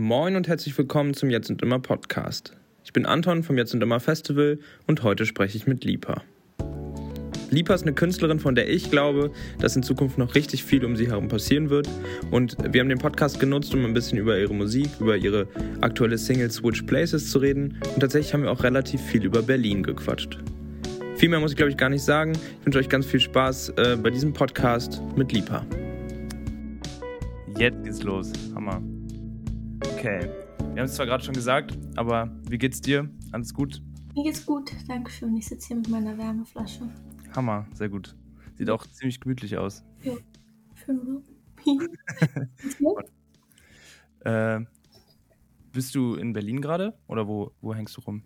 Moin und herzlich willkommen zum Jetzt und Immer Podcast. Ich bin Anton vom Jetzt und Immer Festival und heute spreche ich mit Lipa. Lipa ist eine Künstlerin, von der ich glaube, dass in Zukunft noch richtig viel um sie herum passieren wird. Und wir haben den Podcast genutzt, um ein bisschen über ihre Musik, über ihre aktuelle Single Switch Places zu reden. Und tatsächlich haben wir auch relativ viel über Berlin gequatscht. Viel mehr muss ich, glaube ich, gar nicht sagen. Ich wünsche euch ganz viel Spaß äh, bei diesem Podcast mit Lipa. Jetzt geht's los. Okay. Wir haben es zwar gerade schon gesagt, aber wie geht's dir? Alles gut? Mir geht's gut, danke schön. Ich sitze hier mit meiner Wärmeflasche. Hammer, sehr gut. Sieht auch ziemlich gemütlich aus. Ja, schön, oder? äh, bist du in Berlin gerade oder wo, wo hängst du rum?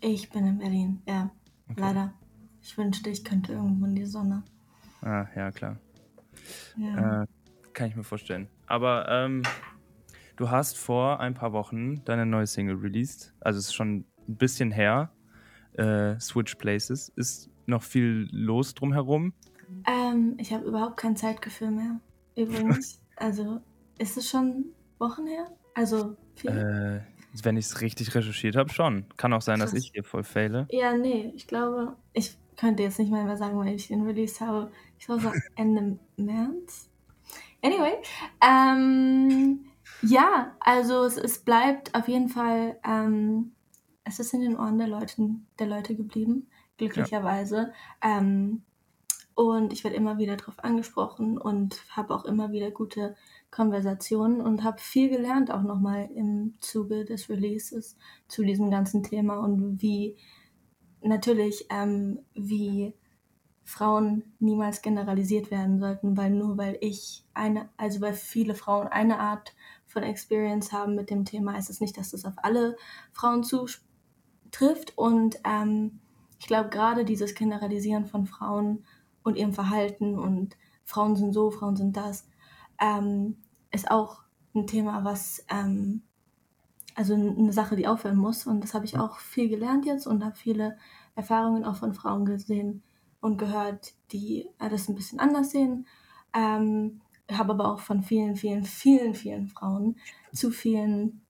Ich bin in Berlin, ja. Okay. Leider. Ich wünschte, ich könnte irgendwo in die Sonne. Ah, ja, klar. Ja. Äh, kann ich mir vorstellen. Aber ähm, du hast vor ein paar Wochen deine neue Single released. Also es ist schon ein bisschen her. Äh, Switch Places. Ist noch viel los drumherum? Ähm, ich habe überhaupt kein Zeitgefühl mehr. Übrigens. also ist es schon Wochen her? Also viel? Äh, wenn ich es richtig recherchiert habe, schon. Kann auch sein, Krass. dass ich hier voll fehle. Ja, nee, ich glaube, ich könnte jetzt nicht mal mehr sagen, weil ich den released habe. Ich glaube, Ende März. Anyway, ähm, ja, also es, es, bleibt auf jeden Fall, ähm, es ist in den Ohren der Leute, der Leute geblieben, glücklicherweise. Ja. Ähm, und ich werde immer wieder darauf angesprochen und habe auch immer wieder gute Konversationen und habe viel gelernt, auch nochmal im Zuge des Releases zu diesem ganzen Thema und wie natürlich, ähm, wie Frauen niemals generalisiert werden sollten, weil nur weil ich eine, also weil viele Frauen eine Art von Experience haben mit dem Thema, ist es nicht, dass das auf alle Frauen zutrifft. Und ähm, ich glaube, gerade dieses Generalisieren von Frauen und ihrem Verhalten und Frauen sind so, Frauen sind das, ähm, ist auch ein Thema, was, ähm, also eine Sache, die aufhören muss. Und das habe ich auch viel gelernt jetzt und habe viele Erfahrungen auch von Frauen gesehen, und gehört, die äh, das ein bisschen anders sehen. Ähm, habe aber auch von vielen, vielen, vielen, vielen Frauen zu vielen,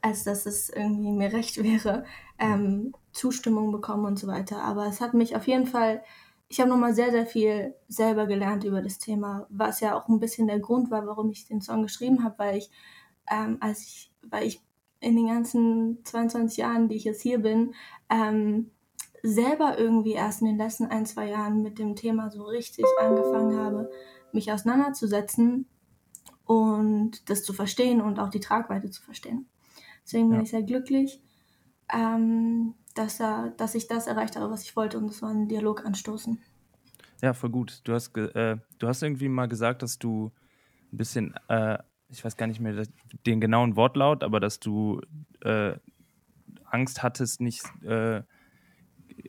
als dass es irgendwie mir recht wäre, ähm, Zustimmung bekommen und so weiter. Aber es hat mich auf jeden Fall, ich habe nochmal sehr, sehr viel selber gelernt über das Thema, was ja auch ein bisschen der Grund war, warum ich den Song geschrieben habe, weil ich, ähm, als ich, weil ich in den ganzen 22 Jahren, die ich jetzt hier bin, ähm, selber irgendwie erst in den letzten ein, zwei Jahren mit dem Thema so richtig angefangen habe, mich auseinanderzusetzen und das zu verstehen und auch die Tragweite zu verstehen. Deswegen bin ja. ich sehr glücklich, ähm, dass, er, dass ich das erreicht habe, was ich wollte, und das war einen Dialog anstoßen. Ja, voll gut. Du hast, äh, du hast irgendwie mal gesagt, dass du ein bisschen, äh, ich weiß gar nicht mehr den genauen Wortlaut, aber dass du äh, Angst hattest, nicht äh,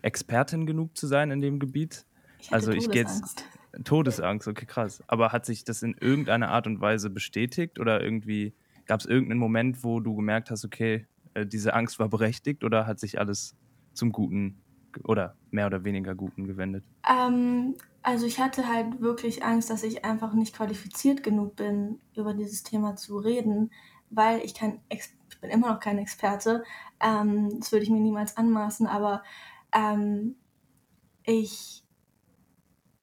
Expertin genug zu sein in dem Gebiet? Ich also ich gehe jetzt Todesangst, okay, krass. Aber hat sich das in irgendeiner Art und Weise bestätigt oder irgendwie gab es irgendeinen Moment, wo du gemerkt hast, okay, äh, diese Angst war berechtigt oder hat sich alles zum Guten oder mehr oder weniger Guten gewendet? Ähm, also ich hatte halt wirklich Angst, dass ich einfach nicht qualifiziert genug bin, über dieses Thema zu reden, weil ich kein Ex bin immer noch kein Experte. Ähm, das würde ich mir niemals anmaßen, aber ähm, ich,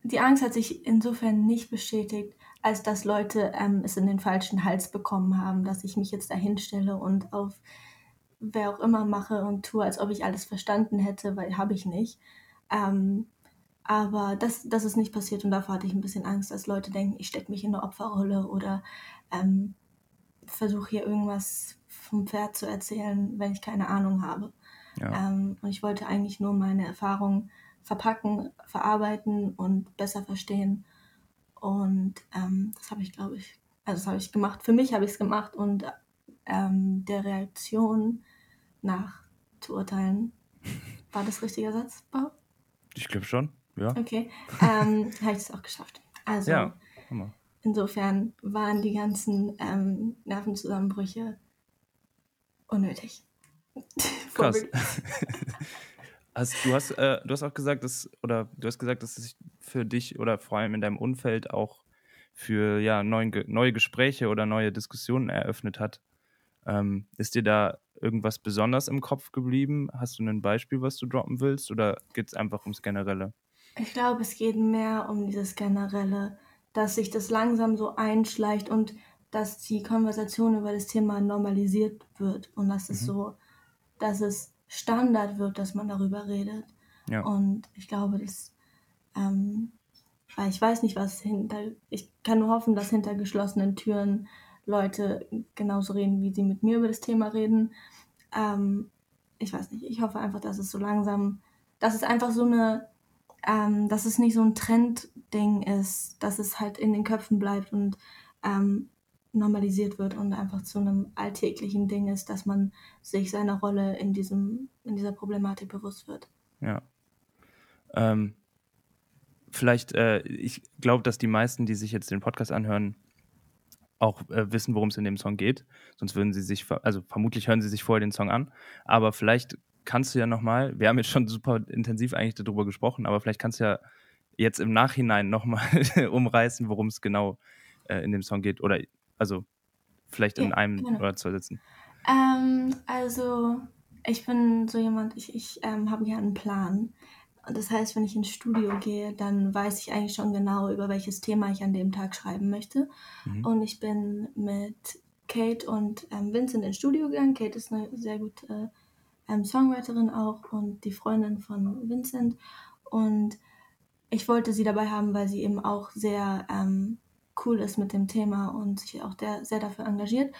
die Angst hat sich insofern nicht bestätigt, als dass Leute ähm, es in den falschen Hals bekommen haben, dass ich mich jetzt dahin stelle und auf wer auch immer mache und tue, als ob ich alles verstanden hätte, weil habe ich nicht. Ähm, aber das, das ist nicht passiert und davor hatte ich ein bisschen Angst, dass Leute denken, ich stecke mich in eine Opferrolle oder ähm, versuche hier irgendwas vom Pferd zu erzählen, wenn ich keine Ahnung habe. Ja. Ähm, und ich wollte eigentlich nur meine Erfahrungen verpacken, verarbeiten und besser verstehen. Und ähm, das habe ich, glaube ich, also das habe ich gemacht. Für mich habe ich es gemacht und ähm, der Reaktion nach zu urteilen, war das richtiger Satz, Bob? Ich glaube schon, ja. Okay, ähm, habe ich es auch geschafft. Also, ja, insofern waren die ganzen ähm, Nervenzusammenbrüche unnötig. Krass. Hast, du, hast, äh, du hast auch gesagt, dass, oder du hast gesagt, dass es sich für dich oder vor allem in deinem Umfeld auch für ja, neuen, neue Gespräche oder neue Diskussionen eröffnet hat. Ähm, ist dir da irgendwas besonders im Kopf geblieben? Hast du ein Beispiel, was du droppen willst? Oder geht es einfach ums Generelle? Ich glaube, es geht mehr um dieses Generelle, dass sich das langsam so einschleicht und dass die Konversation über das Thema normalisiert wird und dass es mhm. so, dass es Standard wird, dass man darüber redet. Ja. Und ich glaube, dass, ähm, weil ich weiß nicht, was hinter, ich kann nur hoffen, dass hinter geschlossenen Türen Leute genauso reden, wie sie mit mir über das Thema reden. Ähm, ich weiß nicht, ich hoffe einfach, dass es so langsam, dass es einfach so eine, ähm, dass es nicht so ein Trendding ist, dass es halt in den Köpfen bleibt und ähm, normalisiert wird und einfach zu einem alltäglichen Ding ist, dass man sich seiner Rolle in diesem, in dieser Problematik bewusst wird. Ja. Ähm, vielleicht, äh, ich glaube, dass die meisten, die sich jetzt den Podcast anhören, auch äh, wissen, worum es in dem Song geht. Sonst würden sie sich, also vermutlich hören sie sich vorher den Song an. Aber vielleicht kannst du ja nochmal, wir haben jetzt schon super intensiv eigentlich darüber gesprochen, aber vielleicht kannst du ja jetzt im Nachhinein nochmal umreißen, worum es genau äh, in dem Song geht. Oder also vielleicht in ja, einem genau. oder zwei Sätzen. Ähm, also ich bin so jemand, ich, ich ähm, habe gerne einen Plan. Und das heißt, wenn ich ins Studio gehe, dann weiß ich eigentlich schon genau, über welches Thema ich an dem Tag schreiben möchte. Mhm. Und ich bin mit Kate und ähm, Vincent ins Studio gegangen. Kate ist eine sehr gute ähm, Songwriterin auch und die Freundin von Vincent. Und ich wollte sie dabei haben, weil sie eben auch sehr ähm, cool ist mit dem Thema und sich auch der, sehr dafür engagiert.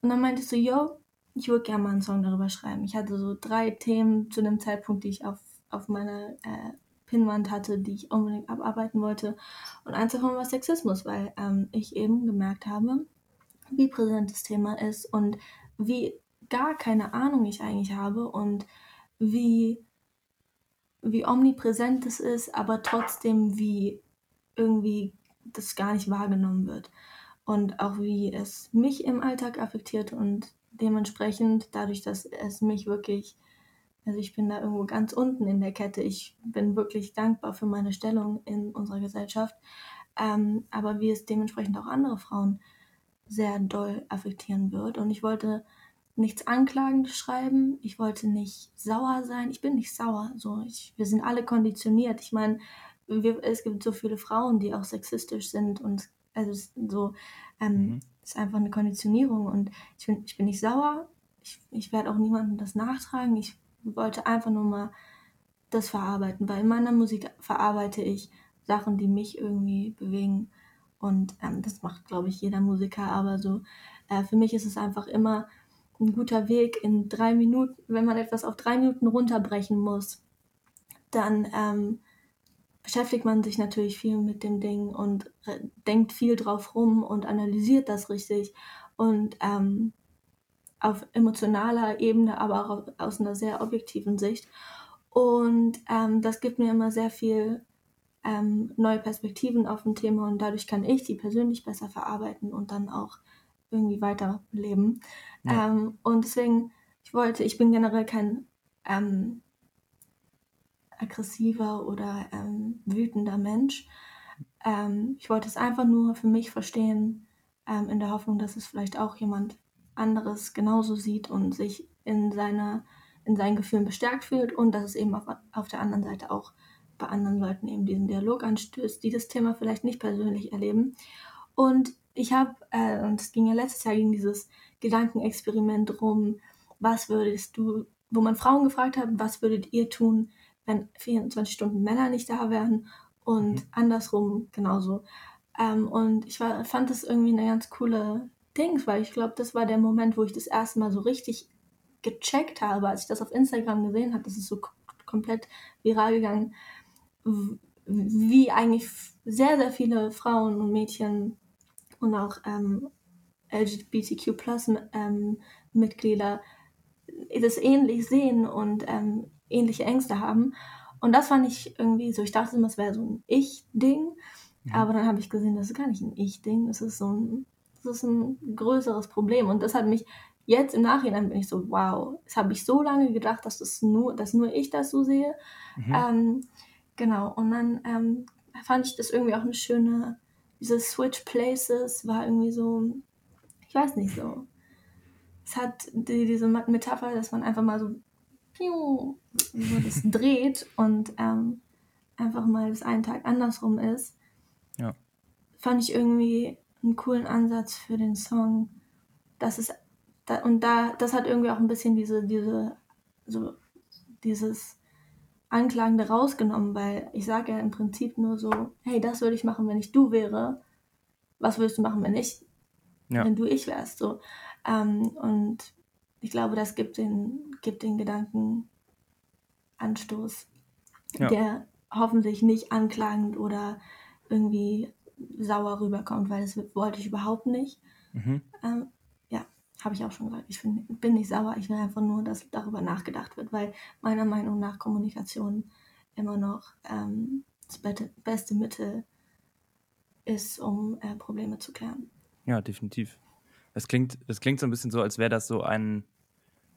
Und dann meinte ich so, yo, ich würde gerne mal einen Song darüber schreiben. Ich hatte so drei Themen zu dem Zeitpunkt, die ich auf auf meiner äh, Pinnwand hatte, die ich unbedingt abarbeiten wollte. Und eins davon war Sexismus, weil ähm, ich eben gemerkt habe, wie präsent das Thema ist und wie gar keine Ahnung ich eigentlich habe und wie, wie omnipräsent es ist, aber trotzdem wie irgendwie das gar nicht wahrgenommen wird. Und auch wie es mich im Alltag affektiert und dementsprechend, dadurch, dass es mich wirklich also ich bin da irgendwo ganz unten in der Kette. Ich bin wirklich dankbar für meine Stellung in unserer Gesellschaft. Ähm, aber wie es dementsprechend auch andere Frauen sehr doll affektieren wird. Und ich wollte nichts Anklagendes schreiben. Ich wollte nicht sauer sein. Ich bin nicht sauer. So, ich, wir sind alle konditioniert. Ich meine, wir, es gibt so viele Frauen, die auch sexistisch sind und also so ähm, mhm. ist einfach eine Konditionierung und ich bin, ich bin nicht sauer. Ich, ich werde auch niemandem das nachtragen. Ich wollte einfach nur mal das verarbeiten, weil in meiner Musik verarbeite ich Sachen, die mich irgendwie bewegen. Und ähm, das macht, glaube ich, jeder Musiker. Aber so, äh, für mich ist es einfach immer ein guter Weg in drei Minuten, wenn man etwas auf drei Minuten runterbrechen muss, dann ähm, beschäftigt man sich natürlich viel mit dem Ding und denkt viel drauf rum und analysiert das richtig. Und ähm, auf emotionaler Ebene, aber auch aus einer sehr objektiven Sicht. Und ähm, das gibt mir immer sehr viel ähm, neue Perspektiven auf ein Thema und dadurch kann ich die persönlich besser verarbeiten und dann auch irgendwie weiterleben. Ja. Ähm, und deswegen, ich wollte, ich bin generell kein ähm, aggressiver oder ähm, wütender Mensch. Ähm, ich wollte es einfach nur für mich verstehen, in der Hoffnung, dass es vielleicht auch jemand anderes genauso sieht und sich in, seiner, in seinen Gefühlen bestärkt fühlt und dass es eben auf, auf der anderen Seite auch bei anderen Leuten eben diesen Dialog anstößt, die das Thema vielleicht nicht persönlich erleben. Und ich habe, äh, und es ging ja letztes Jahr gegen dieses Gedankenexperiment rum, was würdest du, wo man Frauen gefragt hat, was würdet ihr tun, wenn 24 Stunden Männer nicht da wären und mhm. andersrum genauso. Ähm, und ich war, fand das irgendwie eine ganz coole Dings, weil ich glaube, das war der Moment, wo ich das erste Mal so richtig gecheckt habe, als ich das auf Instagram gesehen habe, das ist so komplett viral gegangen, wie eigentlich sehr, sehr viele Frauen und Mädchen und auch ähm, LGBTQ plus ähm, Mitglieder das ähnlich sehen und ähm, ähnliche Ängste haben. Und das fand ich irgendwie so, ich dachte immer, es wäre so ein Ich-Ding, mhm. aber dann habe ich gesehen, das ist gar nicht ein Ich-Ding, es ist so ein das ist ein größeres Problem. Und das hat mich jetzt im Nachhinein bin ich so, wow, das habe ich so lange gedacht, dass das nur, dass nur ich das so sehe. Mhm. Ähm, genau. Und dann ähm, fand ich das irgendwie auch eine schöne, diese Switch Places war irgendwie so, ich weiß nicht so. es hat die, diese Metapher, dass man einfach mal so, so das dreht und ähm, einfach mal das einen Tag andersrum ist. Ja. Fand ich irgendwie einen coolen Ansatz für den Song. Das ist, da, und da, das hat irgendwie auch ein bisschen diese, diese, so, dieses Anklagende rausgenommen, weil ich sage ja im Prinzip nur so, hey, das würde ich machen, wenn ich du wäre. Was würdest du machen, wenn ich, ja. wenn du ich wärst? So. Ähm, und ich glaube, das gibt den, gibt den Gedanken Anstoß, ja. der hoffentlich nicht anklagend oder irgendwie sauer rüberkommt, weil das wollte ich überhaupt nicht. Mhm. Ähm, ja, habe ich auch schon gesagt. Ich find, bin nicht sauer, ich will einfach nur, dass darüber nachgedacht wird, weil meiner Meinung nach Kommunikation immer noch ähm, das beste Mittel ist, um äh, Probleme zu klären. Ja, definitiv. Es klingt, es klingt so ein bisschen so, als wäre das so ein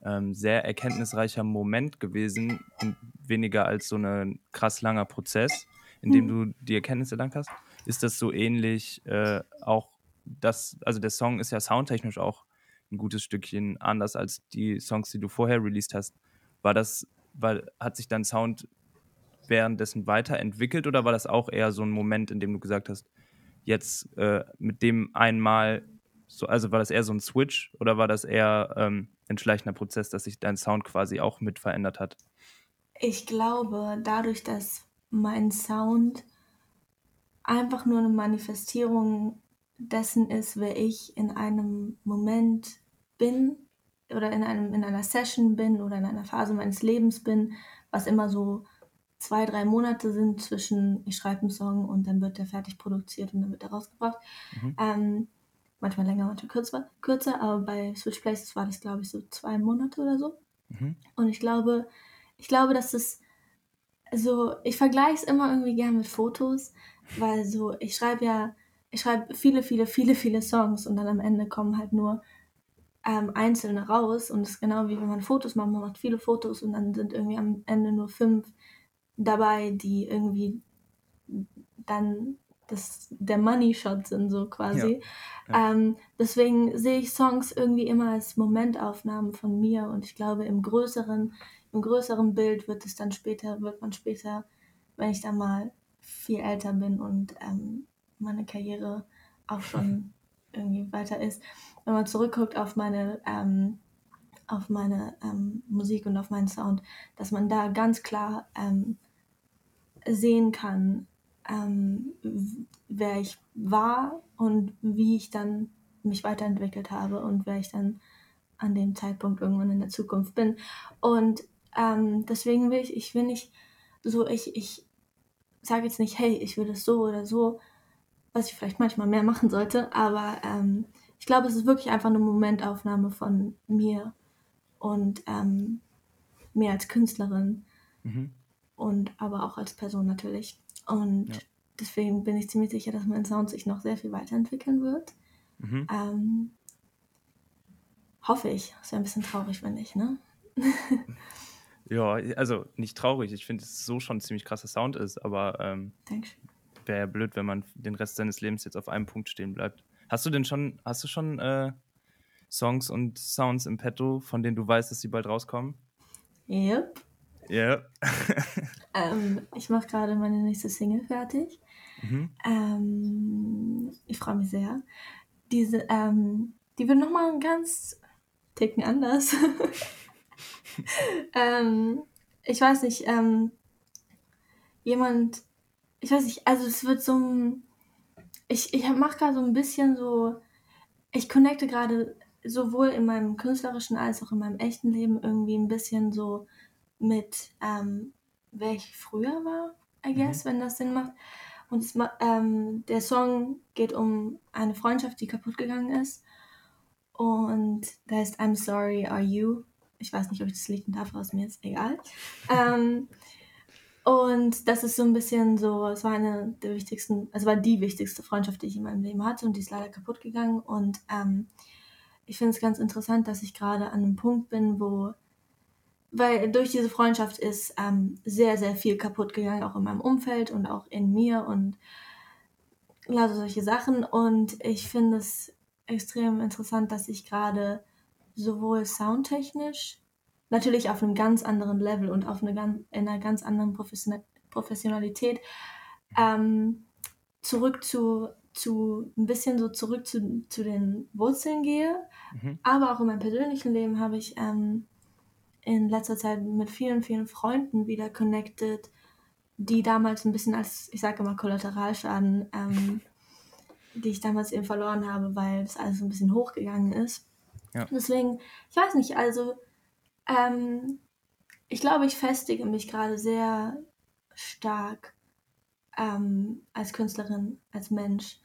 ähm, sehr erkenntnisreicher Moment gewesen, weniger als so ein krass langer Prozess, in dem hm. du die Erkenntnisse erlangt hast. Ist das so ähnlich äh, auch das, also der Song ist ja soundtechnisch auch ein gutes Stückchen anders als die Songs, die du vorher released hast. War das, weil, hat sich dein Sound währenddessen weiterentwickelt oder war das auch eher so ein Moment, in dem du gesagt hast, jetzt äh, mit dem einmal so, also war das eher so ein Switch oder war das eher ähm, ein schleichender Prozess, dass sich dein Sound quasi auch mit verändert hat? Ich glaube, dadurch, dass mein Sound einfach nur eine Manifestierung dessen ist, wer ich in einem Moment bin oder in, einem, in einer Session bin oder in einer Phase meines Lebens bin, was immer so zwei, drei Monate sind zwischen ich schreibe einen Song und dann wird der fertig produziert und dann wird er rausgebracht. Mhm. Ähm, manchmal länger, manchmal kürzer, kürzer, aber bei Switch Places war das, glaube ich, so zwei Monate oder so. Mhm. Und ich glaube, ich glaube, dass es so, ich vergleiche es immer irgendwie gerne mit Fotos, weil so, ich schreibe ja, ich schreibe viele, viele, viele, viele Songs und dann am Ende kommen halt nur ähm, einzelne raus und es ist genau wie wenn man Fotos macht, man macht viele Fotos und dann sind irgendwie am Ende nur fünf dabei, die irgendwie dann das, der Money Shot sind, so quasi. Ja. Ja. Ähm, deswegen sehe ich Songs irgendwie immer als Momentaufnahmen von mir und ich glaube, im größeren, im größeren Bild wird es dann später, wird man später, wenn ich dann mal viel älter bin und ähm, meine Karriere auch schon irgendwie weiter ist, wenn man zurückguckt auf meine ähm, auf meine ähm, Musik und auf meinen Sound, dass man da ganz klar ähm, sehen kann, ähm, wer ich war und wie ich dann mich weiterentwickelt habe und wer ich dann an dem Zeitpunkt irgendwann in der Zukunft bin. Und ähm, deswegen will ich, ich will nicht so, ich, ich sage jetzt nicht, hey, ich will das so oder so, was ich vielleicht manchmal mehr machen sollte, aber ähm, ich glaube, es ist wirklich einfach eine Momentaufnahme von mir und ähm, mir als Künstlerin mhm. und aber auch als Person natürlich. Und ja. deswegen bin ich ziemlich sicher, dass mein Sound sich noch sehr viel weiterentwickeln wird. Mhm. Ähm, hoffe ich. Ist ja ein bisschen traurig, wenn nicht, ne? ja, also nicht traurig. Ich finde, dass es so schon ein ziemlich krasser Sound ist, aber ähm, wäre ja blöd, wenn man den Rest seines Lebens jetzt auf einem Punkt stehen bleibt. Hast du denn schon, hast du schon äh, Songs und Sounds im Petto, von denen du weißt, dass sie bald rauskommen? Yep. Ja. ähm, ich mache gerade meine nächste Single fertig. Mhm. Ähm, ich freue mich sehr. Diese, ähm, die wird nochmal ein ganz Ticken anders. ähm, ich weiß nicht, ähm, jemand, ich weiß nicht, also es wird so ein, ich, ich mache gerade so ein bisschen so, ich connecte gerade sowohl in meinem künstlerischen als auch in meinem echten Leben irgendwie ein bisschen so mit, ähm, wer ich früher war, I mhm. guess, mhm. wenn das Sinn macht. Und es, ähm, der Song geht um eine Freundschaft, die kaputt gegangen ist. Und da ist I'm Sorry, Are You? Ich weiß nicht, ob ich das Lied darf, aus mir ist egal. ähm, und das ist so ein bisschen so, es war eine der wichtigsten, also war die wichtigste Freundschaft, die ich in meinem Leben hatte und die ist leider kaputt gegangen. Und ähm, ich finde es ganz interessant, dass ich gerade an einem Punkt bin, wo weil durch diese Freundschaft ist ähm, sehr, sehr viel kaputt gegangen, auch in meinem Umfeld und auch in mir und lauter solche Sachen. Und ich finde es extrem interessant, dass ich gerade sowohl soundtechnisch, natürlich auf einem ganz anderen Level und auf eine ganz, in einer ganz anderen Profession Professionalität, ähm, zurück zu, zu, ein bisschen so zurück zu, zu den Wurzeln gehe. Mhm. Aber auch in meinem persönlichen Leben habe ich ähm, in letzter Zeit mit vielen, vielen Freunden wieder connected, die damals ein bisschen als, ich sage immer, Kollateralschaden, ähm, die ich damals eben verloren habe, weil das alles ein bisschen hochgegangen ist. Ja. Deswegen, ich weiß nicht, also ähm, ich glaube, ich festige mich gerade sehr stark ähm, als Künstlerin, als Mensch.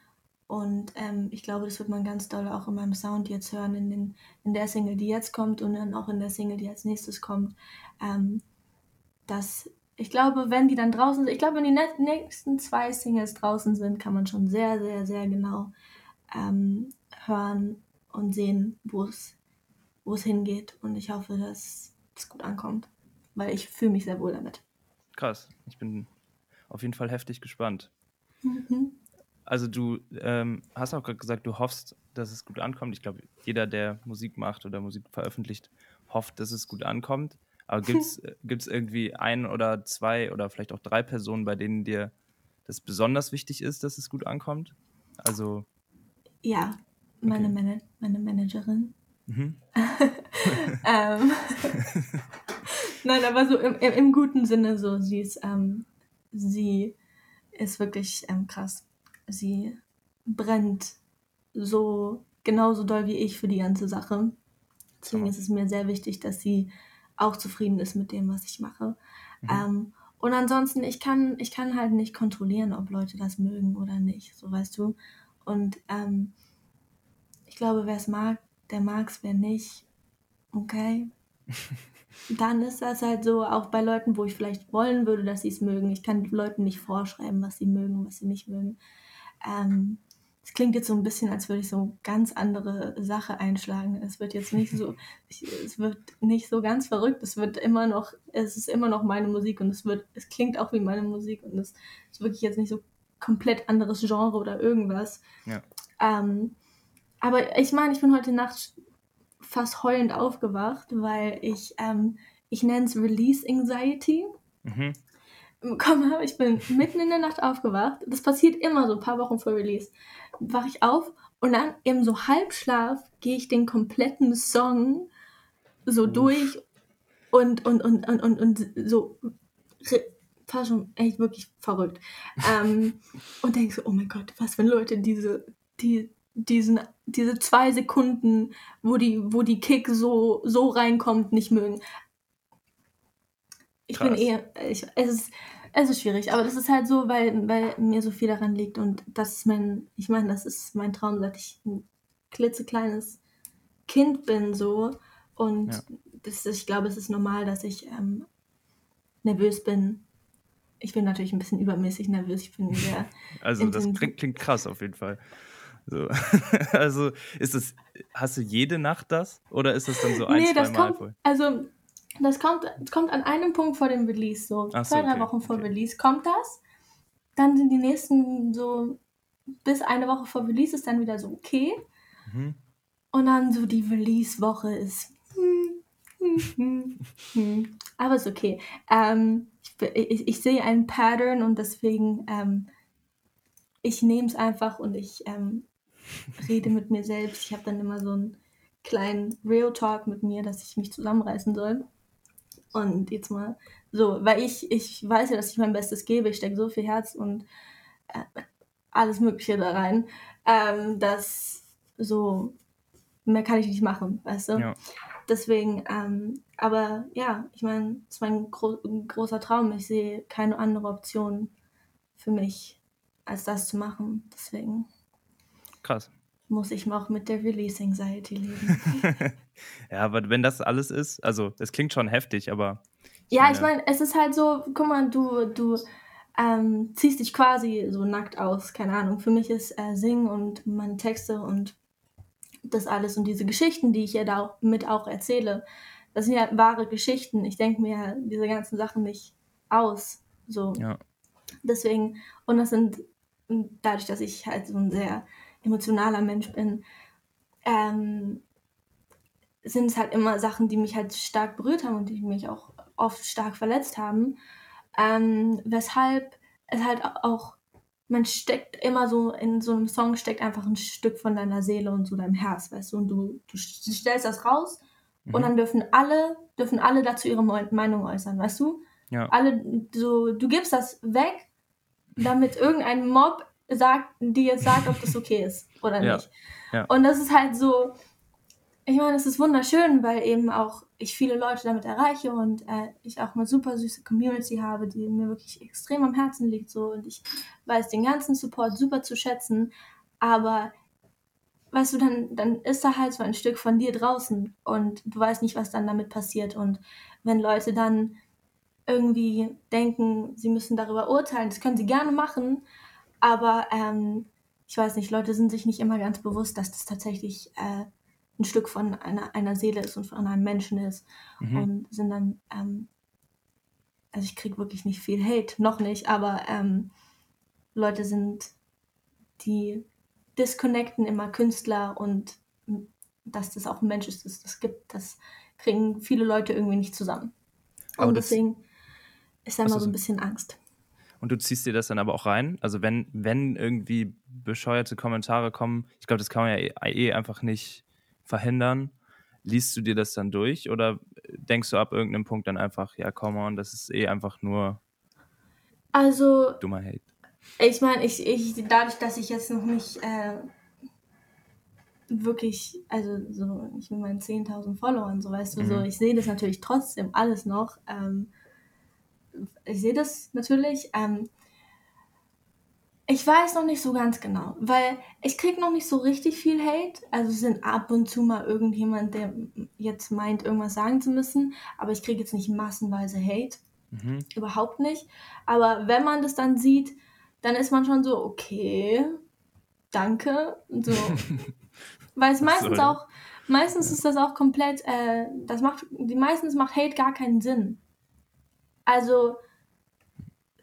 Und ähm, ich glaube, das wird man ganz doll auch in meinem Sound jetzt hören, in, den, in der Single, die jetzt kommt und dann auch in der Single, die als nächstes kommt. Ähm, dass ich glaube, wenn die dann draußen sind, ich glaube, wenn die nächsten zwei Singles draußen sind, kann man schon sehr, sehr, sehr genau ähm, hören und sehen, wo es wo es hingeht. Und ich hoffe, dass es gut ankommt, weil ich fühle mich sehr wohl damit. Krass, ich bin auf jeden Fall heftig gespannt. Mhm. Also du ähm, hast auch gerade gesagt, du hoffst, dass es gut ankommt. Ich glaube, jeder, der Musik macht oder Musik veröffentlicht, hofft, dass es gut ankommt. Aber gibt es äh, irgendwie ein oder zwei oder vielleicht auch drei Personen, bei denen dir das besonders wichtig ist, dass es gut ankommt? Also. Ja, meine, okay. Man meine Managerin. Mhm. ähm, Nein, aber so im, im, guten Sinne so, sie ist, ähm, sie ist wirklich ähm, krass. Sie brennt so genauso doll wie ich für die ganze Sache. Deswegen ist es mir sehr wichtig, dass sie auch zufrieden ist mit dem, was ich mache. Mhm. Ähm, und ansonsten, ich kann, ich kann halt nicht kontrollieren, ob Leute das mögen oder nicht, so weißt du. Und ähm, ich glaube, wer es mag, der mag es, wer nicht, okay. Dann ist das halt so, auch bei Leuten, wo ich vielleicht wollen würde, dass sie es mögen. Ich kann Leuten nicht vorschreiben, was sie mögen, was sie nicht mögen. Ähm, es klingt jetzt so ein bisschen, als würde ich so eine ganz andere Sache einschlagen. Es wird jetzt nicht so, ich, es wird nicht so ganz verrückt. Es wird immer noch, es ist immer noch meine Musik und es wird, es klingt auch wie meine Musik und es ist wirklich jetzt nicht so komplett anderes Genre oder irgendwas. Ja. Ähm, aber ich meine, ich bin heute Nacht fast heulend aufgewacht, weil ich, ähm, ich nenne es Release Anxiety. Mhm. Komm, ich bin mitten in der Nacht aufgewacht. Das passiert immer so, ein paar Wochen vor Release. Wache ich auf und dann im so Halbschlaf gehe ich den kompletten Song so Uff. durch und, und, und, und, und, und so war schon echt wirklich verrückt. ähm, und denke so, oh mein Gott, was wenn Leute diese, die, diesen, diese zwei Sekunden, wo die, wo die Kick so, so reinkommt, nicht mögen. Ich Krass. bin eher, ich, es, ist, es ist schwierig, aber das ist halt so, weil, weil mir so viel daran liegt und das ist mein, ich meine, das ist mein Traum, seit ich ein klitzekleines Kind bin, so. Und ja. das ist, ich glaube, es ist normal, dass ich ähm, nervös bin. Ich bin natürlich ein bisschen übermäßig nervös. Ich bin sehr. also, das klingt, klingt krass auf jeden Fall. So. also ist es, hast du jede Nacht das oder ist es dann so ein, nee, zwei Mal kommt, Also das kommt, das kommt an einem Punkt vor dem Release, so Ach zwei, so, drei okay, Wochen vor okay. Release kommt das. Dann sind die nächsten so bis eine Woche vor Release ist dann wieder so okay. Mhm. Und dann so die Release-Woche ist. Aber ist okay. Ähm, ich, ich, ich, sehe einen Pattern und deswegen ähm, ich nehme es einfach und ich ähm, rede mit mir selbst. Ich habe dann immer so einen kleinen Real Talk mit mir, dass ich mich zusammenreißen soll. Und jetzt mal so, weil ich, ich weiß ja, dass ich mein Bestes gebe. Ich stecke so viel Herz und äh, alles Mögliche da rein, ähm, dass so mehr kann ich nicht machen, weißt du? Ja. Deswegen, ähm, aber ja, ich meine, es ist mein gro großer Traum. Ich sehe keine andere Option für mich, als das zu machen. Deswegen. Krass. Muss ich auch mit der Release Anxiety leben. ja, aber wenn das alles ist, also es klingt schon heftig, aber. Ich ja, meine, ich meine, es ist halt so, guck mal, du, du ähm, ziehst dich quasi so nackt aus, keine Ahnung. Für mich ist äh, Singen und meine Texte und das alles und diese Geschichten, die ich ja da mit auch erzähle, das sind ja wahre Geschichten. Ich denke mir diese ganzen Sachen nicht aus. So. Ja. Deswegen, und das sind dadurch, dass ich halt so ein sehr emotionaler Mensch bin, ähm, sind es halt immer Sachen, die mich halt stark berührt haben und die mich auch oft stark verletzt haben. Ähm, weshalb es halt auch, man steckt immer so, in so einem Song steckt einfach ein Stück von deiner Seele und so deinem Herz, weißt du, und du, du stellst das raus mhm. und dann dürfen alle, dürfen alle dazu ihre Meinung äußern, weißt du? Ja. Alle, so, du gibst das weg, damit irgendein Mob sagt, die jetzt sagt, ob das okay ist oder nicht. Ja. Ja. Und das ist halt so, ich meine, es ist wunderschön, weil eben auch ich viele Leute damit erreiche und äh, ich auch eine super süße Community habe, die mir wirklich extrem am Herzen liegt. So und ich weiß den ganzen Support super zu schätzen, aber weißt du, dann, dann ist da halt so ein Stück von dir draußen und du weißt nicht, was dann damit passiert. Und wenn Leute dann irgendwie denken, sie müssen darüber urteilen, das können sie gerne machen, aber ähm, ich weiß nicht, Leute sind sich nicht immer ganz bewusst, dass das tatsächlich äh, ein Stück von einer, einer Seele ist und von einem Menschen ist. Mhm. Und sind dann, ähm, also ich kriege wirklich nicht viel Hate, noch nicht, aber ähm, Leute sind, die disconnecten immer Künstler und dass das auch ein Mensch ist, das, das gibt, das kriegen viele Leute irgendwie nicht zusammen. Und aber deswegen ist da immer so ein bisschen Angst. Und du ziehst dir das dann aber auch rein? Also wenn, wenn irgendwie bescheuerte Kommentare kommen, ich glaube, das kann man ja eh, eh einfach nicht verhindern. Liest du dir das dann durch oder denkst du ab irgendeinem Punkt dann einfach, ja, come on, das ist eh einfach nur also, dummer Hate? Ich meine, ich, ich, dadurch, dass ich jetzt noch nicht äh, wirklich, also so, ich mit meinen 10.000 Followern, so weißt du, mhm. so, ich sehe das natürlich trotzdem alles noch. Ähm, ich sehe das natürlich. Ähm, ich weiß noch nicht so ganz genau, weil ich kriege noch nicht so richtig viel Hate. Also sind ab und zu mal irgendjemand, der jetzt meint, irgendwas sagen zu müssen, aber ich kriege jetzt nicht massenweise Hate. Mhm. Überhaupt nicht. Aber wenn man das dann sieht, dann ist man schon so, okay, danke. So. weil es meistens Sorry. auch, meistens ist das auch komplett, äh, das macht, die meistens macht Hate gar keinen Sinn. Also,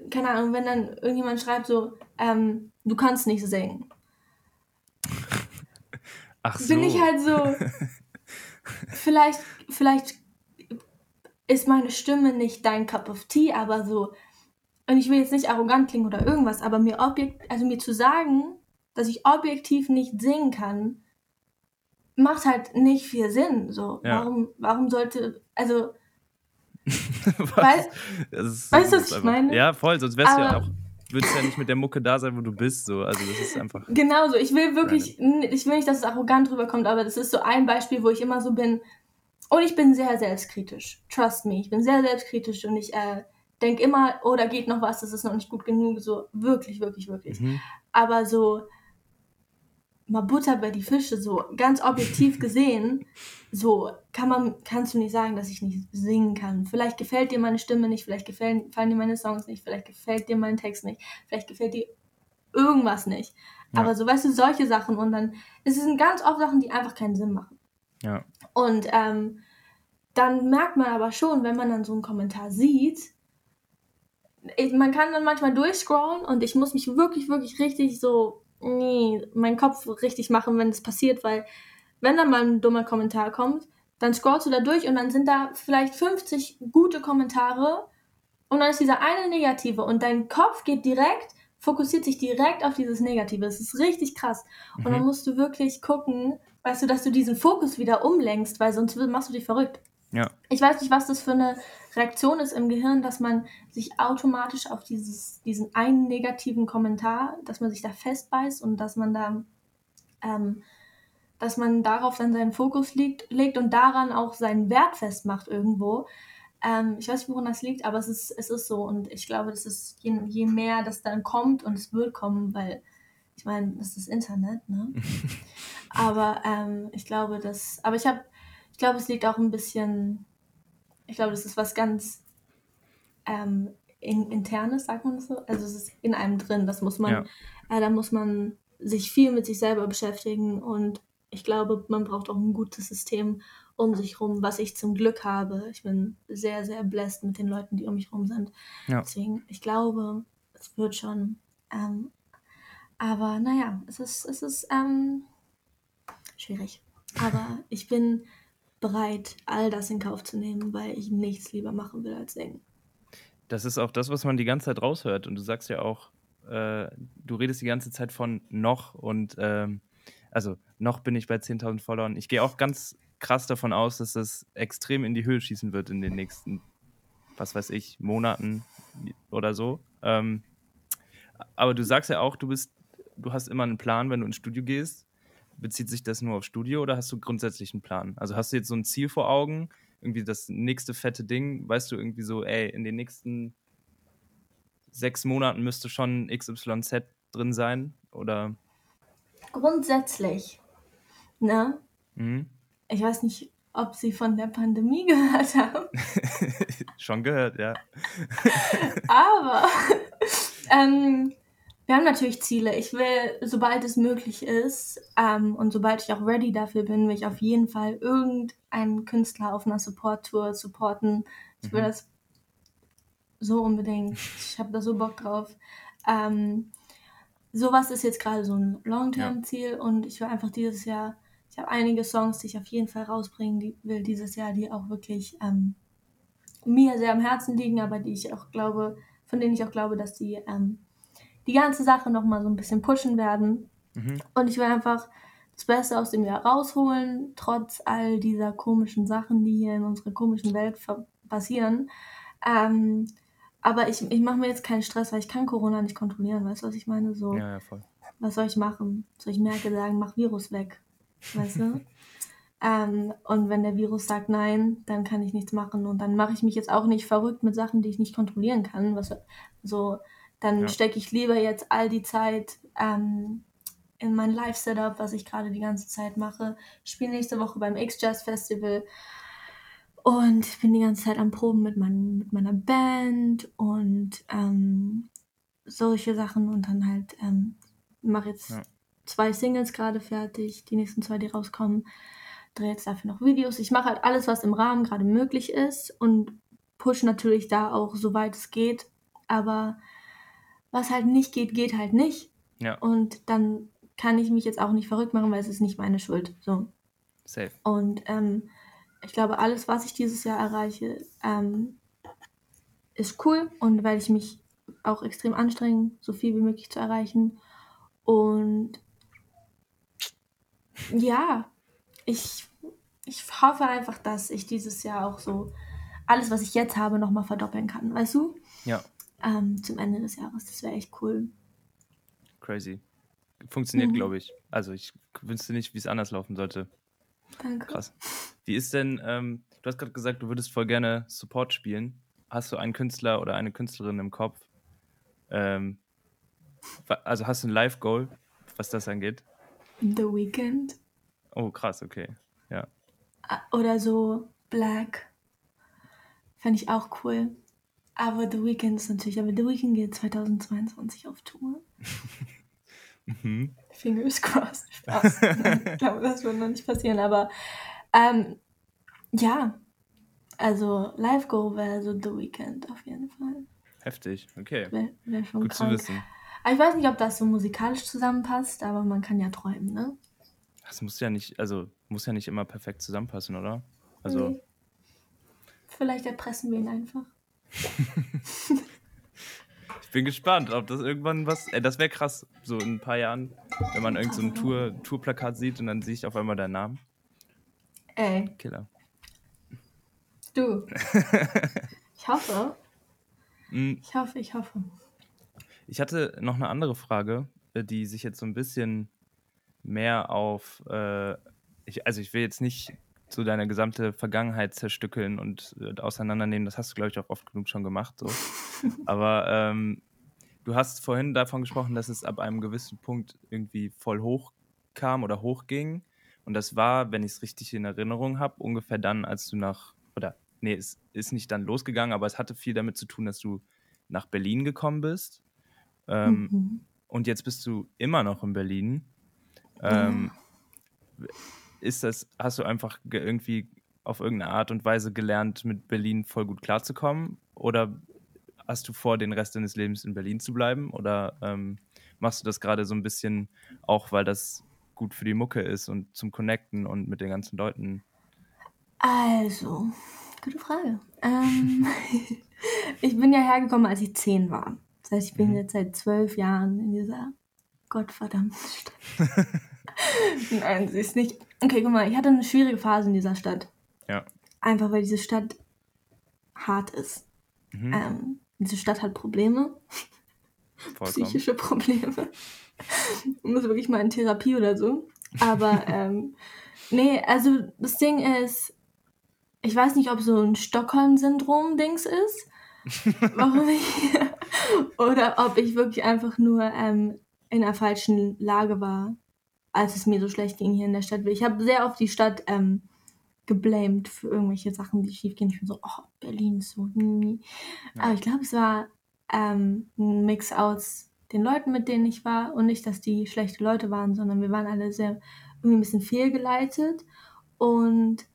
keine Ahnung, wenn dann irgendjemand schreibt so, ähm, du kannst nicht singen. Ach so. Bin ich halt so, vielleicht, vielleicht ist meine Stimme nicht dein Cup of Tea, aber so, und ich will jetzt nicht arrogant klingen oder irgendwas, aber mir objekt, also mir zu sagen, dass ich objektiv nicht singen kann, macht halt nicht viel Sinn. So, ja. warum, warum sollte, also weißt du, was ich meine? Ja, voll, sonst wärst du ja auch, würdest ja nicht mit der Mucke da sein, wo du bist. So. Also das ist einfach. Genau so. Ich will wirklich, ich will nicht, dass es arrogant rüberkommt, aber das ist so ein Beispiel, wo ich immer so bin. Und ich bin sehr selbstkritisch. Trust me. Ich bin sehr selbstkritisch und ich äh, denke immer, oh, da geht noch was, das ist noch nicht gut genug. So, wirklich, wirklich, wirklich. Mhm. Aber so, mal Butter bei die Fische, so ganz objektiv gesehen, so kann man, kannst du nicht sagen, dass ich nicht singen kann. Vielleicht gefällt dir meine Stimme nicht, vielleicht gefallen, gefallen dir meine Songs nicht, vielleicht gefällt dir mein Text nicht, vielleicht gefällt dir irgendwas nicht. Ja. Aber so, weißt du, solche Sachen und dann, es sind ganz oft Sachen, die einfach keinen Sinn machen. Ja. Und ähm, dann merkt man aber schon, wenn man dann so einen Kommentar sieht, man kann dann manchmal durchscrollen und ich muss mich wirklich, wirklich richtig so nee, meinen Kopf richtig machen, wenn das passiert, weil wenn dann mal ein dummer Kommentar kommt, dann scrollst du da durch und dann sind da vielleicht 50 gute Kommentare und dann ist dieser eine negative und dein Kopf geht direkt, fokussiert sich direkt auf dieses Negative. Das ist richtig krass. Mhm. Und dann mhm. musst du wirklich gucken, weißt du, dass du diesen Fokus wieder umlenkst, weil sonst machst du dich verrückt. Ja. Ich weiß nicht, was das für eine Reaktion ist im Gehirn, dass man sich automatisch auf dieses, diesen einen negativen Kommentar, dass man sich da festbeißt und dass man da, ähm, dass man darauf dann seinen Fokus liegt, legt und daran auch seinen Wert festmacht irgendwo. Ähm, ich weiß nicht, woran das liegt, aber es ist, es ist so und ich glaube, das ist je, je mehr das dann kommt und es wird kommen, weil ich meine, das ist das Internet, ne? aber ähm, ich glaube, dass, aber ich habe ich glaube, es liegt auch ein bisschen, ich glaube, das ist was ganz ähm, in, internes, sagt man das so. Also es ist in einem drin. Das muss man, ja. äh, da muss man sich viel mit sich selber beschäftigen und ich glaube, man braucht auch ein gutes System um sich rum, was ich zum Glück habe. Ich bin sehr, sehr blessed mit den Leuten, die um mich rum sind. Ja. Deswegen, ich glaube, es wird schon. Ähm, aber naja, es ist, es ist ähm, schwierig. Aber ich bin bereit, all das in Kauf zu nehmen, weil ich nichts lieber machen will als singen. Das ist auch das, was man die ganze Zeit raushört. Und du sagst ja auch, äh, du redest die ganze Zeit von noch und ähm, also noch bin ich bei 10.000 Followern. Ich gehe auch ganz krass davon aus, dass das extrem in die Höhe schießen wird in den nächsten, was weiß ich, Monaten oder so. Ähm, aber du sagst ja auch, du bist, du hast immer einen Plan, wenn du ins Studio gehst. Bezieht sich das nur auf Studio oder hast du grundsätzlich einen Plan? Also hast du jetzt so ein Ziel vor Augen, irgendwie das nächste fette Ding, weißt du irgendwie so, ey, in den nächsten sechs Monaten müsste schon XYZ drin sein? Oder? Grundsätzlich. Ne? Mhm. Ich weiß nicht, ob Sie von der Pandemie gehört haben. schon gehört, ja. Aber ähm, wir haben natürlich Ziele. Ich will, sobald es möglich ist ähm, und sobald ich auch ready dafür bin, will ich auf jeden Fall irgendeinen Künstler auf einer Support-Tour supporten. Ich will mhm. das so unbedingt. Ich habe da so Bock drauf. Ähm, sowas ist jetzt gerade so ein Long-Term-Ziel ja. und ich will einfach dieses Jahr, ich habe einige Songs, die ich auf jeden Fall rausbringen die, will dieses Jahr, die auch wirklich ähm, mir sehr am Herzen liegen, aber die ich auch glaube, von denen ich auch glaube, dass die ähm, die ganze Sache nochmal so ein bisschen pushen werden. Mhm. Und ich will einfach das Beste aus dem Jahr rausholen, trotz all dieser komischen Sachen, die hier in unserer komischen Welt passieren. Ähm, aber ich, ich mache mir jetzt keinen Stress, weil ich kann Corona nicht kontrollieren, weißt du, was ich meine? So, ja, ja, voll. Was soll ich machen? Soll ich Merkel sagen, mach Virus weg? Weißt du? ähm, und wenn der Virus sagt nein, dann kann ich nichts machen. Und dann mache ich mich jetzt auch nicht verrückt mit Sachen, die ich nicht kontrollieren kann. Was, so, dann ja. stecke ich lieber jetzt all die Zeit ähm, in mein Live-Setup, was ich gerade die ganze Zeit mache. Ich spiele nächste Woche beim X-Jazz Festival und bin die ganze Zeit am Proben mit, mein, mit meiner Band und ähm, solche Sachen und dann halt ähm, mache jetzt ja. zwei Singles gerade fertig, die nächsten zwei, die rauskommen. Drehe jetzt dafür noch Videos. Ich mache halt alles, was im Rahmen gerade möglich ist und push natürlich da auch, soweit es geht. Aber was halt nicht geht, geht halt nicht. Ja. Und dann kann ich mich jetzt auch nicht verrückt machen, weil es ist nicht meine Schuld. So. Safe. Und ähm, ich glaube, alles, was ich dieses Jahr erreiche, ähm, ist cool und werde ich mich auch extrem anstrengen, so viel wie möglich zu erreichen. Und ja, ich, ich hoffe einfach, dass ich dieses Jahr auch so alles, was ich jetzt habe, nochmal verdoppeln kann, weißt du? Ja ähm, zum Ende des Jahres. Das wäre echt cool. Crazy. Funktioniert, mhm. glaube ich. Also ich wüsste nicht, wie es anders laufen sollte. Danke. Krass. Wie ist denn, ähm, du hast gerade gesagt, du würdest voll gerne Support spielen. Hast du einen Künstler oder eine Künstlerin im Kopf? Ähm, also hast du ein Live-Goal, was das angeht? The Weeknd. Oh, krass, okay. Ja. Oder so Black. Fände ich auch cool. Aber The Weeknd ist natürlich, aber The Weeknd geht 2022 auf Tour. mhm. Fingers crossed. Spaß. ich glaube, das wird noch nicht passieren, aber ähm, ja, also Live Go wäre so The Weeknd auf jeden Fall. Heftig, okay. Wäre wär schon Gut krank. zu wissen. Aber ich weiß nicht, ob das so musikalisch zusammenpasst, aber man kann ja träumen, ne? Das muss ja nicht, also muss ja nicht immer perfekt zusammenpassen, oder? Also. Nee. Vielleicht erpressen wir ihn einfach. ich bin gespannt, ob das irgendwann was. Ey, das wäre krass, so in ein paar Jahren, wenn man irgend so ein Tour, Tourplakat sieht und dann sehe ich auf einmal deinen Namen. Ey. Killer. Du. ich hoffe. Mm. Ich hoffe, ich hoffe. Ich hatte noch eine andere Frage, äh, die sich jetzt so ein bisschen mehr auf. Äh, ich, also, ich will jetzt nicht so deine gesamte Vergangenheit zerstückeln und äh, auseinandernehmen. Das hast du, glaube ich, auch oft genug schon gemacht. So. Aber ähm, du hast vorhin davon gesprochen, dass es ab einem gewissen Punkt irgendwie voll hoch kam oder hochging. Und das war, wenn ich es richtig in Erinnerung habe, ungefähr dann, als du nach, oder nee, es ist nicht dann losgegangen, aber es hatte viel damit zu tun, dass du nach Berlin gekommen bist. Ähm, mhm. Und jetzt bist du immer noch in Berlin. Ähm, ja ist das, hast du einfach irgendwie auf irgendeine Art und Weise gelernt, mit Berlin voll gut klarzukommen? Oder hast du vor, den Rest deines Lebens in Berlin zu bleiben? Oder ähm, machst du das gerade so ein bisschen auch, weil das gut für die Mucke ist und zum Connecten und mit den ganzen Leuten? Also, gute Frage. Ähm, ich bin ja hergekommen, als ich zehn war. Das heißt, ich bin Mhm. jetzt seit zwölf Jahren in dieser gottverdammten Stadt. Nein, sie ist nicht. Okay, guck mal, ich hatte eine schwierige Phase in dieser Stadt. Ja. Einfach weil diese Stadt hart ist. Mhm. Ähm, diese Stadt hat Probleme, Vollkommen. psychische Probleme. Muss wirklich mal in Therapie oder so. Aber ähm, nee, also das Ding ist, ich weiß nicht, ob so ein Stockholm-Syndrom-Dings ist, warum ich oder ob ich wirklich einfach nur ähm, in einer falschen Lage war, als es mir so schlecht ging hier in der Stadt. Ich habe sehr oft die Stadt ähm, geblamed für irgendwelche Sachen, die schief gehen. Ich bin so, oh, Berlin ist so. mm. Ja. Aber ich glaube, es war ähm, ein Mix aus den Leuten, mit denen ich war und nicht, dass die schlechte Leute waren, sondern wir waren alle sehr irgendwie ein bisschen fehlgeleitet und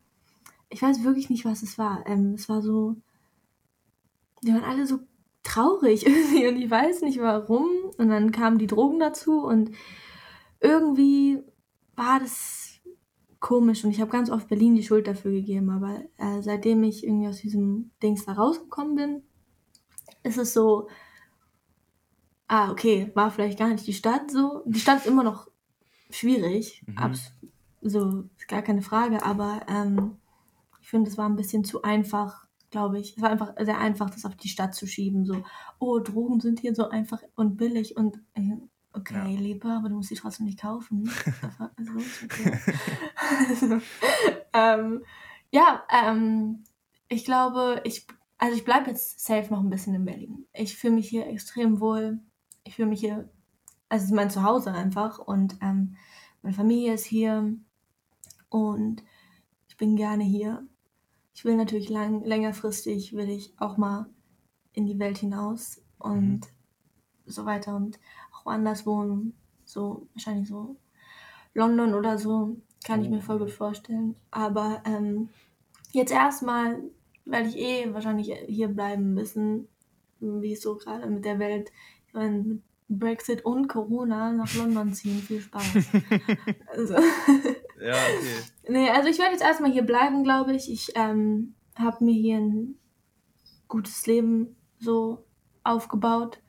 ich weiß wirklich nicht, was es war. Ähm, es war so, die waren alle so traurig irgendwie und ich weiß nicht warum. Und dann kamen die Drogen dazu und irgendwie war das komisch und ich habe ganz oft Berlin die Schuld dafür gegeben, aber äh, seitdem ich irgendwie aus diesem Dings da rausgekommen bin, ist es so, ah, okay, war vielleicht gar nicht die Stadt so. Die Stadt ist immer noch schwierig, Mhm. abs so, ist gar keine Frage, aber ähm, ich finde, es war ein bisschen zu einfach, glaube ich. Es war einfach sehr einfach, das auf die Stadt zu schieben. So, oh, Drogen sind hier so einfach und billig und äh, okay, Ja. lieber, aber du musst sie trotzdem nicht kaufen. also, okay. also, ähm, ja, ähm, ich glaube, ich, also ich bleibe jetzt safe noch ein bisschen in Berlin. Ich fühle mich hier extrem wohl. Ich fühle mich hier, also es ist mein Zuhause einfach und ähm, meine Familie ist hier und ich bin gerne hier. Ich will natürlich lang, längerfristig, will ich auch mal in die Welt hinaus und so weiter und auch woanders wohnen. So, wahrscheinlich so London oder so, kann ich mir voll gut vorstellen. Aber ähm, jetzt erstmal werde ich eh wahrscheinlich hier bleiben müssen, wie es so gerade mit der Welt, mit Brexit und Corona nach London ziehen. Viel Spaß. also, Ja, okay. nee, also ich werde jetzt erstmal hier bleiben, glaube ich. Ich ähm, habe mir hier ein gutes Leben so aufgebaut.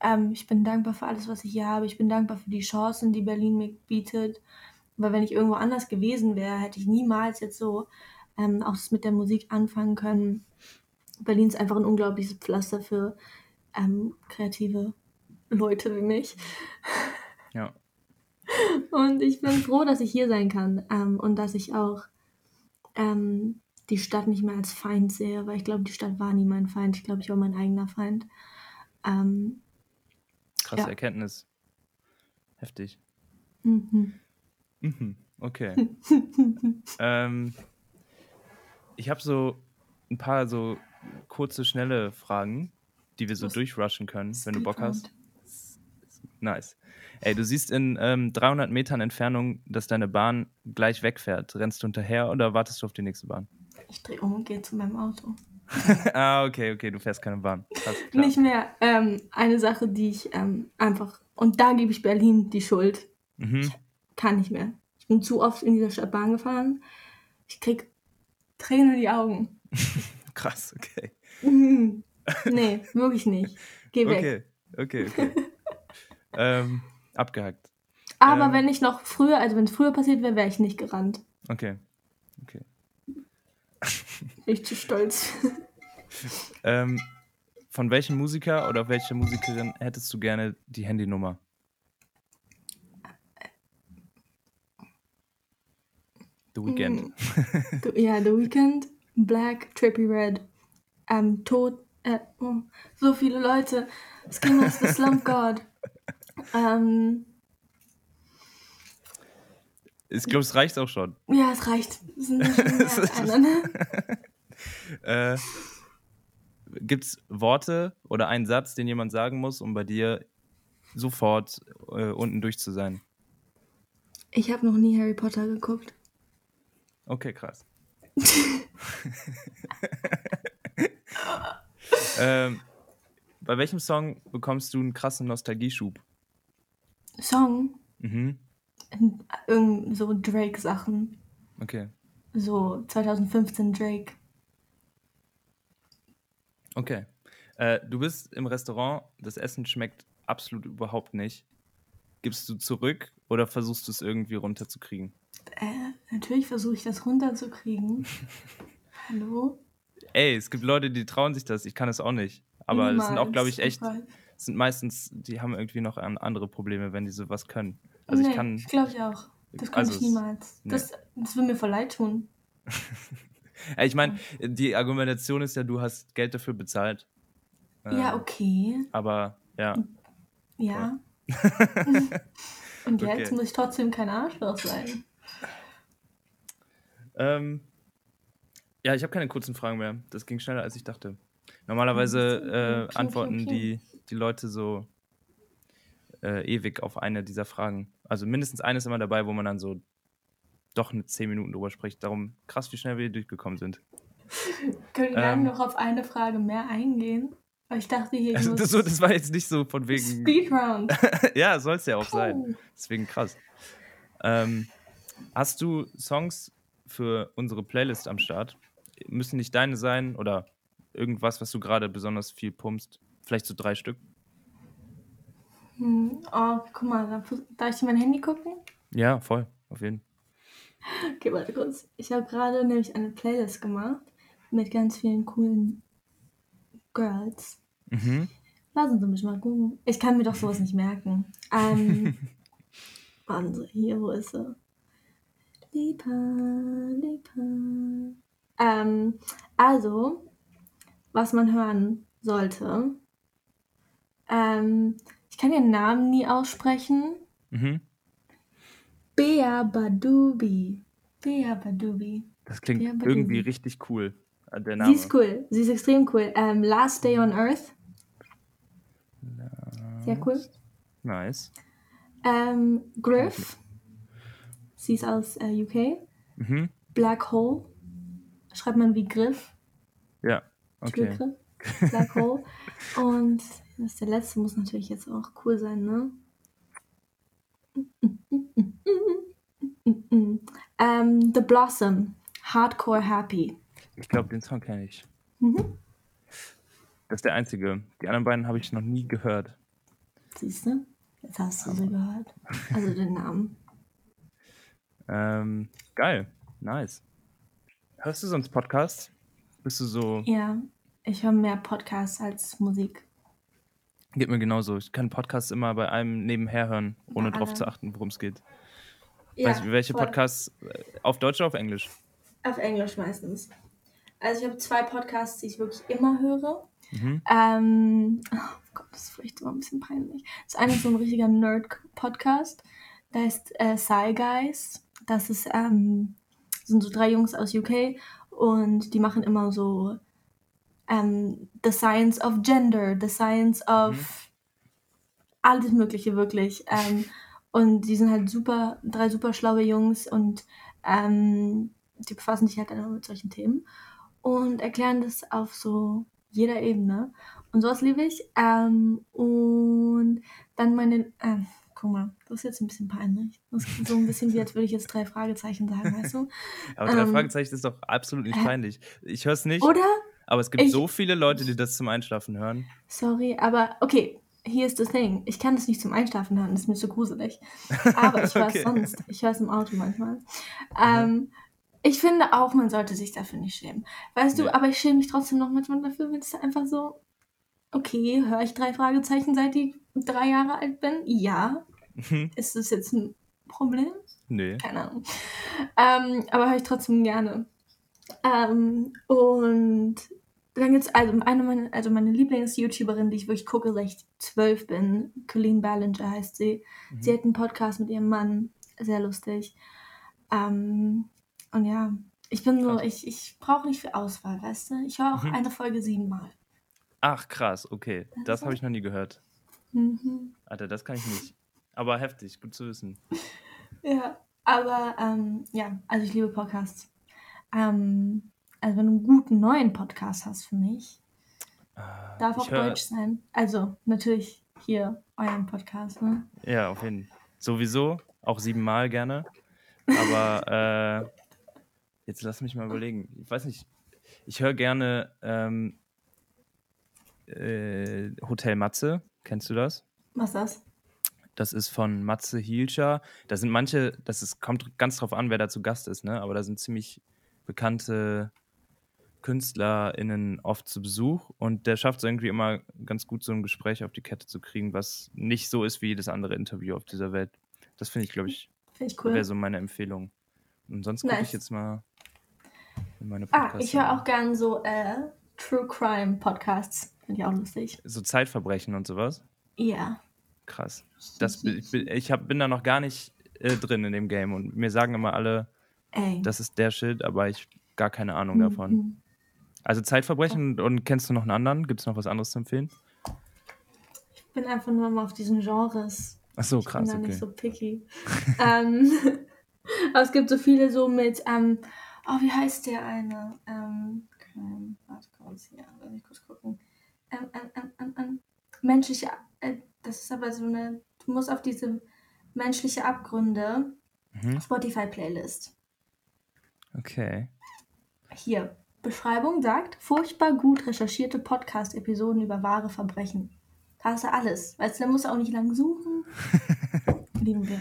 Ähm, ich bin dankbar für alles, was ich hier habe. Ich bin dankbar für die Chancen, die Berlin mir bietet. Weil wenn ich irgendwo anders gewesen wäre, hätte ich niemals jetzt so ähm, auch das mit der Musik anfangen können. Berlin ist einfach ein unglaubliches Pflaster für ähm, kreative Leute wie mich. Ja. Und ich bin froh, dass ich hier sein kann ähm, und dass ich auch ähm, die Stadt nicht mehr als Feind sehe, weil ich glaube, die Stadt war nie mein Feind. Ich glaube, ich war mein eigener Feind. Ähm, Krasse Ja. Erkenntnis. Heftig. mhm. Mhm. Okay. ähm, ich habe so ein paar so kurze, schnelle Fragen, die wir so Was- durchrushen können, wenn du Bock hast. Nice. Ey, du siehst in ähm, 300 Metern Entfernung, dass deine Bahn gleich wegfährt. Rennst du hinterher oder wartest du auf die nächste Bahn? Ich drehe um und gehe zu meinem Auto. ah, okay, okay, du fährst keine Bahn. Nicht mehr ähm, eine Sache, die ich ähm, einfach. Und da gebe ich Berlin die Schuld. Mhm. Kann nicht mehr. Ich bin zu oft in dieser Stadt Bahn gefahren. Ich krieg Tränen in die Augen. Krass, okay. Mhm. Nee, wirklich nicht. Geh weg. Okay, okay, okay. ähm, abgehackt. Aber Ähm. wenn ich noch früher, also wenn es früher passiert wäre, wäre ich nicht gerannt. Okay. Okay. Richtig stolz. Ähm, von welchem Musiker oder welcher Musikerin hättest du gerne die Handynummer? The Weeknd. The, ja, The Weeknd, Black, Trippy Red, ähm, Tod, äh, oh, so viele Leute. Skimmers, The Slump God. Ähm, Ich glaube, es reicht auch schon. ja, es reicht. Es sind ne? Äh, Gibt es Worte oder einen Satz, den jemand sagen muss, um bei dir sofort äh, unten durch zu sein? Ich habe noch nie Harry Potter geguckt. Okay, krass. ähm, bei welchem Song bekommst du einen krassen Nostalgieschub? Song, Mhm. Irgend so Drake-Sachen. Okay. so 2015 Drake. Okay. Äh, du bist im Restaurant, das Essen schmeckt absolut überhaupt nicht. Gibst du zurück oder versuchst du es irgendwie runterzukriegen? Äh, natürlich versuche ich das runterzukriegen. Hallo? Ey, es gibt Leute, die trauen sich das. Ich kann es auch nicht. Aber das sind auch, glaube ich, echt. sind meistens, die haben irgendwie noch andere Probleme, wenn die sowas können. Also nee, ich kann. glaube ich auch. Das kann also ich niemals. Nee. Das, das will mir voll leid tun. ich meine, die Argumentation ist ja, du hast Geld dafür bezahlt. Ja, ähm, okay. Aber ja. Ja. Und jetzt okay. muss ich trotzdem kein Arschloch sein. Ähm, ja, ich habe keine kurzen Fragen mehr. Das ging schneller, als ich dachte. Normalerweise äh, antworten die, die Leute so äh, ewig auf eine dieser Fragen. Also mindestens eine ist immer dabei, wo man dann so doch eine 10 Minuten drüber spricht. Darum krass, wie schnell wir hier durchgekommen sind. Können wir ähm, noch auf eine Frage mehr eingehen? Ich dachte hier. Also, das, das, war jetzt nicht so von wegen. Speedround. ja, soll es ja auch oh. sein. Deswegen krass. Ähm, hast du Songs für unsere Playlist am Start? Müssen nicht deine sein oder irgendwas, was du gerade besonders viel pumpst? Vielleicht so drei Stück? Hm, oh, guck mal, darf ich in mein Handy gucken? Ja, voll, auf jeden Fall. Okay, warte kurz. Ich habe gerade nämlich eine Playlist gemacht mit ganz vielen coolen Girls. Mhm. Lassen Sie mich mal gucken. Ich kann mir doch sowas nicht merken. Ähm, Wahnsinn, hier, wo ist sie? Lieber, lieber. Ähm, also, was man hören sollte. Ähm, kann ihren Namen nie aussprechen. Mhm. Bea Badubi. Bea Badubi. Das klingt irgendwie richtig cool. Äh, der Name. Sie ist cool. Sie ist extrem cool. Ähm, Last Day on Earth. Sehr cool. Nice. Ähm, Griff. Sie ist aus äh, UK. Mhm. Black Hole. Schreibt man wie Griff. Ja, okay. Türgriff. Black Hole. Und das der letzte muss natürlich jetzt auch cool sein, ne? ähm, The Blossom. Hardcore Happy. Ich glaube, den Song kenne ich. Mhm. Das ist der einzige. Die anderen beiden habe ich noch nie gehört. Siehst du? Jetzt hast du sie gehört. Also den Namen. ähm, geil. Nice. Hörst du sonst Podcasts? Bist du so. Ja, ich höre mehr Podcasts als Musik. Geht mir genauso. Ich kann Podcasts immer bei einem nebenher hören, ohne ja, darauf zu achten, worum es geht. Ja, weißt du, welche voll. Podcasts? Äh, auf Deutsch oder auf Englisch? Auf Englisch meistens. Also ich habe zwei Podcasts, die ich wirklich immer höre. Mhm. Ähm, oh Gott, das ist vielleicht immer ein bisschen peinlich. Das eine ist so ein richtiger Nerd-Podcast. Da heißt äh, Sci Guys. Das ist, ähm, sind so drei Jungs aus UK und die machen immer so ähm, The Science of Gender, The Science of mhm. alles Mögliche wirklich. Ähm, und die sind halt super, drei super schlaue Jungs und ähm, die befassen sich halt dann mit solchen Themen und erklären das auf so jeder Ebene. Und sowas liebe ich. Ähm, und dann meine, äh, guck mal, das ist jetzt ein bisschen peinlich. Das ist so ein bisschen wie, als würde ich jetzt drei Fragezeichen sagen, weißt du? Aber drei ähm, Fragezeichen ist doch absolut nicht peinlich. Ich höre es nicht. Oder? Aber es gibt ich, so viele Leute, die das zum Einschlafen hören. Sorry, aber okay, hier ist das Ding. Ich kann das nicht zum Einschlafen hören, das ist mir zu gruselig. Aber ich höre es okay. sonst. Ich höre es im Auto manchmal. Mhm. Ähm, ich finde auch, man sollte sich dafür nicht schämen. Weißt ja. du, aber ich schäme mich trotzdem noch manchmal dafür, wenn es einfach so, okay, höre ich drei Fragezeichen, seit ich drei Jahre alt bin? Ja. Mhm. Ist das jetzt ein Problem? Nee. Keine Ahnung. Ähm, aber höre ich trotzdem gerne. Ähm, und dann gibt es also eine meine, also meine Lieblings-YouTuberin, die ich wirklich gucke, seit ich zwölf bin. Colleen Ballinger heißt sie. Mhm. Sie hat einen Podcast mit ihrem Mann. Sehr lustig. Ähm, und ja, ich bin so, ich, ich brauche nicht viel Auswahl, weißt du? Ich höre auch mhm. eine Folge siebenmal. Ach, krass, okay. Das, das habe ich noch nie gehört. Mhm. Alter, das kann ich nicht. Aber heftig, gut zu wissen. ja, aber ähm, ja, also ich liebe Podcasts. Ähm, also wenn du einen guten neuen Podcast hast für mich, äh, darf auch hör... Deutsch sein. Also natürlich hier euren Podcast, ne? Ja, auf jeden Fall. Sowieso, auch siebenmal gerne. Aber äh, Jetzt lass mich mal überlegen. Ich weiß nicht, ich höre gerne ähm, äh, Hotel Matze. Kennst du das? Was ist das? Das ist von Matze Hielscher. Da sind manche, das ist, kommt ganz drauf an, wer da zu Gast ist, ne? Aber da sind ziemlich bekannte KünstlerInnen oft zu Besuch und der schafft es irgendwie immer ganz gut, so ein Gespräch auf die Kette zu kriegen, was nicht so ist wie jedes andere Interview auf dieser Welt. Das finde ich, glaube ich, ich cool. wäre so meine Empfehlung. Und sonst gucke ich Nice. jetzt mal in meine Ah, Podcasts. ich höre auch gern so äh, True Crime Podcasts. Finde ich auch lustig. So Zeitverbrechen und sowas. Ja. Krass. Das, ich bin, ich hab, bin da noch gar nicht äh, drin in dem Game und mir sagen immer alle, Ey. das ist der Shit, aber ich gar keine Ahnung davon. Also Zeitverbrechen und, und kennst du noch einen anderen? Gibt es noch was anderes zu empfehlen? Ich bin einfach nur mal auf diesen Genres. Ach so, Ich bin krass, da okay. nicht so picky. ähm, aber es gibt so viele so mit, ähm, oh, wie heißt der eine? Ähm, Crime, warte kurz hier, lass mich kurz gucken. Ähm, ähm, ähm, ähm, ähm, menschliche, äh, das ist aber so eine, du musst auf diese menschliche Abgründe Mhm. Spotify-Playlist. Okay. Hier, Beschreibung sagt, furchtbar gut recherchierte Podcast-Episoden über wahre Verbrechen. Da hast du alles. Weißt du, da musst du auch nicht lang suchen. Lieben wir.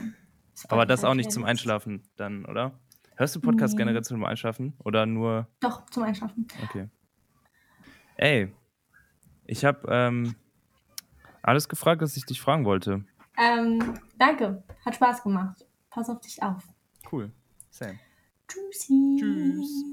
Aber das auch nicht zum. Einschlafen dann, oder? Hörst du Podcasts Nee. generell zum Einschlafen? Oder nur. Doch, zum Einschlafen. Okay. Ey, ich habe ähm, alles gefragt, was ich dich fragen wollte. Ähm, danke. Hat Spaß gemacht. Pass auf dich auf. Cool. Same. Tschüssi. Tschüss.